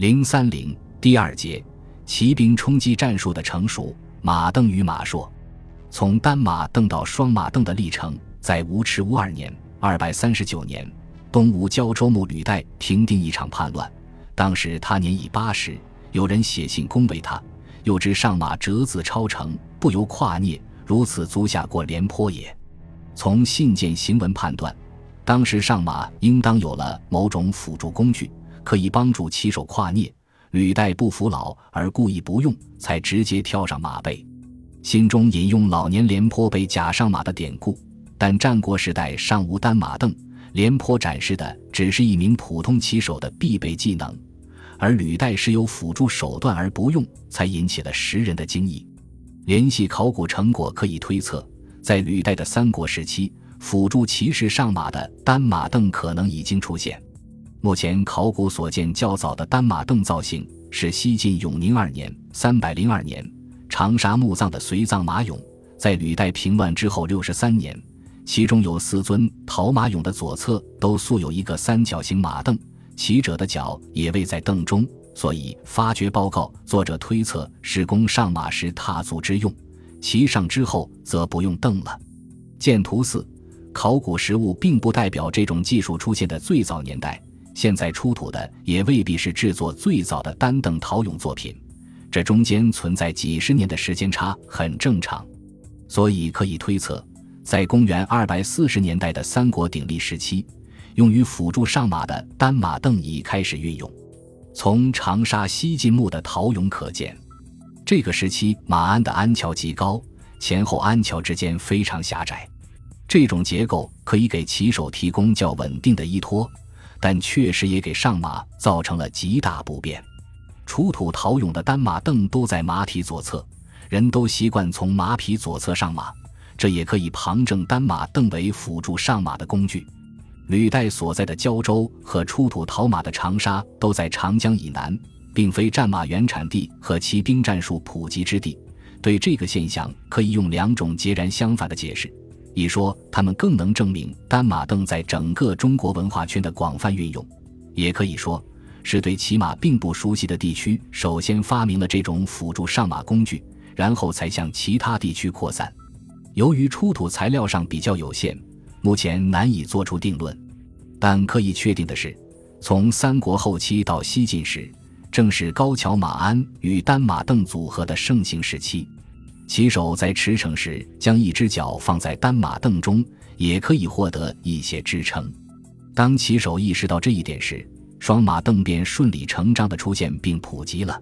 零三零第二节，骑兵冲击战术的成熟。马镫与马硕，从单马镫到双马镫的历程，在吴持乌二年（二百三十九年），东吴胶州牧吕岱平定一场叛乱。当时他年已八十，有人写信恭维他，又知上马折子超城，不由跨聂，如此足下过廉颇也。从信件行文判断，当时上马应当有了某种辅助工具，可以帮助骑手跨聂。履带不服老而故意不用，才直接跳上马背。心中引用老年廉颇被假上马的典故，但战国时代尚无单马镫，廉颇展示的只是一名普通骑手的必备技能，而履带是有辅助手段而不用，才引起了时人的惊异。联系考古成果可以推测，在履带的三国时期，辅助骑士上马的单马镫可能已经出现。目前考古所见较早的单马镫造型是西晋永宁二年（三百零二年）长沙墓葬的随葬马俑，在履带平乱之后六十三年，其中有四尊陶马俑的左侧都塑有一个三角形马镫，骑者的脚也位在镫中，所以发掘报告作者推测是供上马时踏足之用，骑上之后则不用镫了。见图四，考古实物并不代表这种技术出现的最早年代。现在出土的也未必是制作最早的单凳陶俑作品，这中间存在几十年的时间差很正常，所以可以推测，在公元二百四十年代的三国鼎立时期，用于辅助上马的单马凳已开始运用。从长沙西晋墓的陶俑可见，这个时期马鞍的鞍桥极高，前后鞍桥之间非常狭窄，这种结构可以给骑手提供较稳定的依托。但确实也给上马造成了极大不便。出土陶俑的单马镫都在马体左侧，人都习惯从马匹左侧上马，这也可以旁证单马镫为辅助上马的工具。履带所在的胶州和出土陶马的长沙都在长江以南，并非战马原产地和骑兵战术普及之地。对这个现象，可以用两种截然相反的解释。一说，他们更能证明单马镫在整个中国文化圈的广泛运用；也可以说，是对骑马并不熟悉的地区首先发明了这种辅助上马工具，然后才向其他地区扩散。由于出土材料上比较有限，目前难以做出定论。但可以确定的是，从三国后期到西晋时，正是高桥马鞍与单马镫组合的盛行时期。骑手在驰骋时，将一只脚放在单马镫中，也可以获得一些支撑。当骑手意识到这一点时，双马镫便顺理成章地出现并普及了。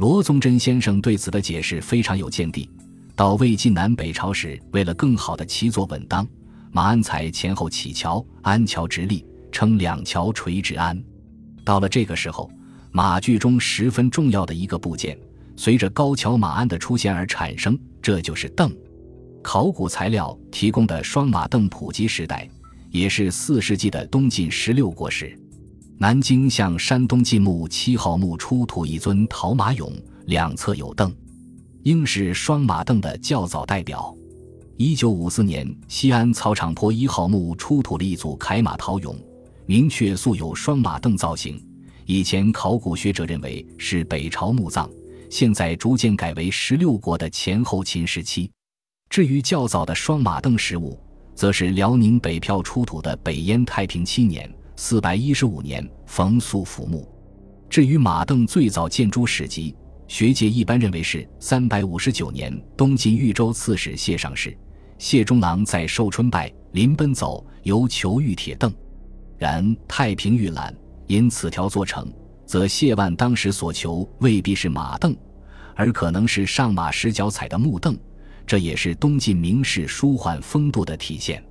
罗宗珍先生对此的解释非常有见地。到魏晋南北朝时，为了更好地骑坐稳当，马鞍才前后起桥，鞍桥直立，称两桥垂直鞍。到了这个时候，马具中十分重要的一个部件。随着高桥马鞍的出现而产生，这就是凳。考古材料提供的双马凳普及时代，也是四世纪的东晋十六国时。南京向山东晋墓七号墓出土一尊陶马俑，两侧有凳，应是双马镫的较早代表。一九五四年，西安草场坡一号墓出土了一组铠马陶俑，明确塑有双马镫造型。以前考古学者认为是北朝墓葬。现在逐渐改为十六国的前后秦时期。至于较早的双马镫实物，则是辽宁北票出土的北燕太平七年（四百一十五年）冯素府墓。至于马镫最早建筑史籍，学界一般认为是三百五十九年东晋豫州刺史谢尚氏、谢中郎在寿春拜临奔走，由求玉铁镫，然太平御览因此条做成。则谢万当时所求未必是马镫，而可能是上马时脚踩的木镫，这也是东晋名士舒缓风度的体现。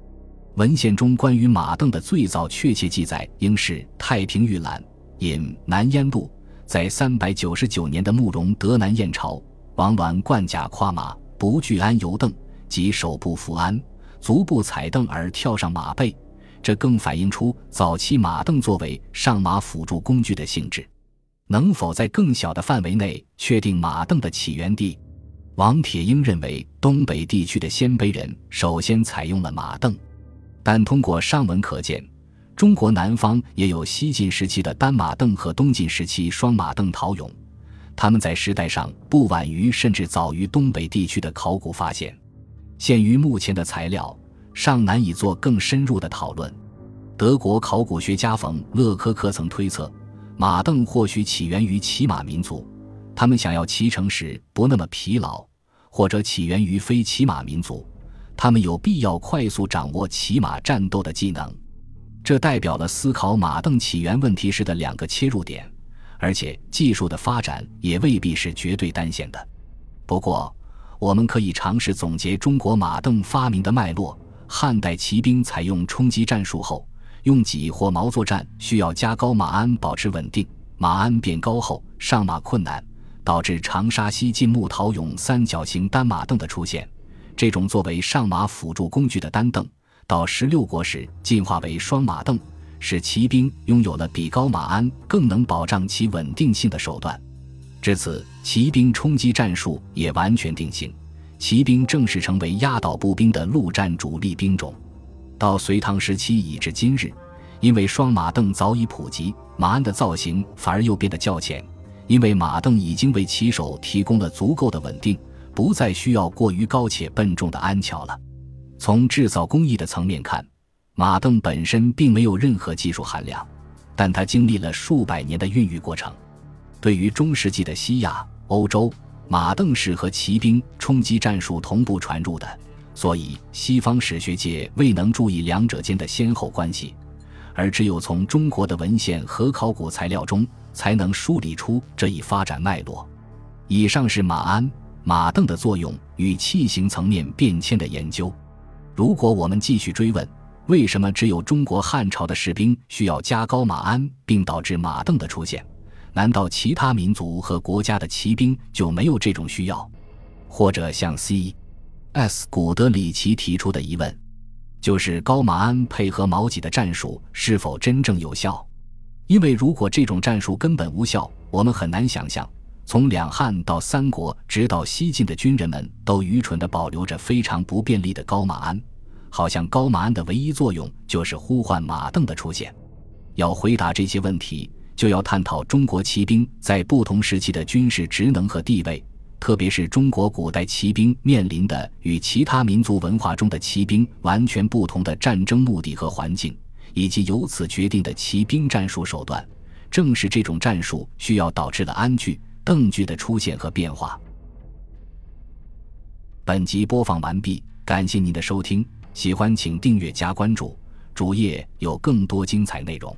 文献中关于马镫的最早确切记载，应是《太平御览》引《南燕录》，在三百九十九年的慕容德南燕朝，王鸾冠甲跨马，不惧鞍游镫，即手部扶鞍，足部踩镫而跳上马背。这更反映出早期马镫作为上马辅助工具的性质。能否在更小的范围内确定马镫的起源地？王铁英认为，东北地区的鲜卑人首先采用了马镫，但通过上文可见，中国南方也有西晋时期的单马镫和东晋时期双马镫陶俑，他们在时代上不晚于甚至早于东北地区的考古发现。限于目前的材料，尚难以做更深入的讨论。德国考古学家冯勒科克曾推测，马镫或许起源于骑马民族，他们想要骑乘时不那么疲劳；或者起源于非骑马民族，他们有必要快速掌握骑马战斗的技能。这代表了思考马镫起源问题时的两个切入点，而且技术的发展也未必是绝对单线的。不过，我们可以尝试总结中国马镫发明的脉络：汉代骑兵采用冲击战术后，用戟或矛作战需要加高马鞍保持稳定，马鞍变高后上马困难，导致长沙西晋木陶俑三角形单马镫的出现。这种作为上马辅助工具的单镫。到十六国时进化为双马镫，使骑兵拥有了比高马鞍更能保障其稳定性的手段。至此，骑兵冲击战术也完全定型，骑兵正式成为压倒步兵的陆战主力兵种。到隋唐时期以至今日，因为双马镫早已普及，马鞍的造型反而又变得较浅，因为马镫已经为骑手提供了足够的稳定，不再需要过于高且笨重的鞍桥了。从制造工艺的层面看，马镫本身并没有任何技术含量，但它经历了数百年的孕育过程。对于中世纪的西亚、欧洲，马镫是和骑兵冲击战术同步传入的，所以西方史学界未能注意两者间的先后关系，而只有从中国的文献和考古材料中才能梳理出这一发展脉络。以上是马鞍、马镫的作用与器形层面变迁的研究。如果我们继续追问，为什么只有中国汉朝的士兵需要加高马鞍，并导致马镫的出现？难道其他民族和国家的骑兵就没有这种需要？或者像 C.S. 古德里奇提出的疑问，就是高马鞍配合矛戟的战术是否真正有效？因为如果这种战术根本无效，我们很难想象。从两汉到三国，直到西晋的军人们都愚蠢地保留着非常不便利的高马鞍，好像高马鞍的唯一作用就是呼唤马镫的出现。要回答这些问题，就要探讨中国骑兵在不同时期的军事职能和地位，特别是中国古代骑兵面临的与其他民族文化中的骑兵完全不同的战争目的和环境，以及由此决定的骑兵战术手段。正是这种战术需要导致了鞍具。邓具的出现和变化。本集播放完毕，感谢您的收听，喜欢请订阅加关注，主页有更多精彩内容。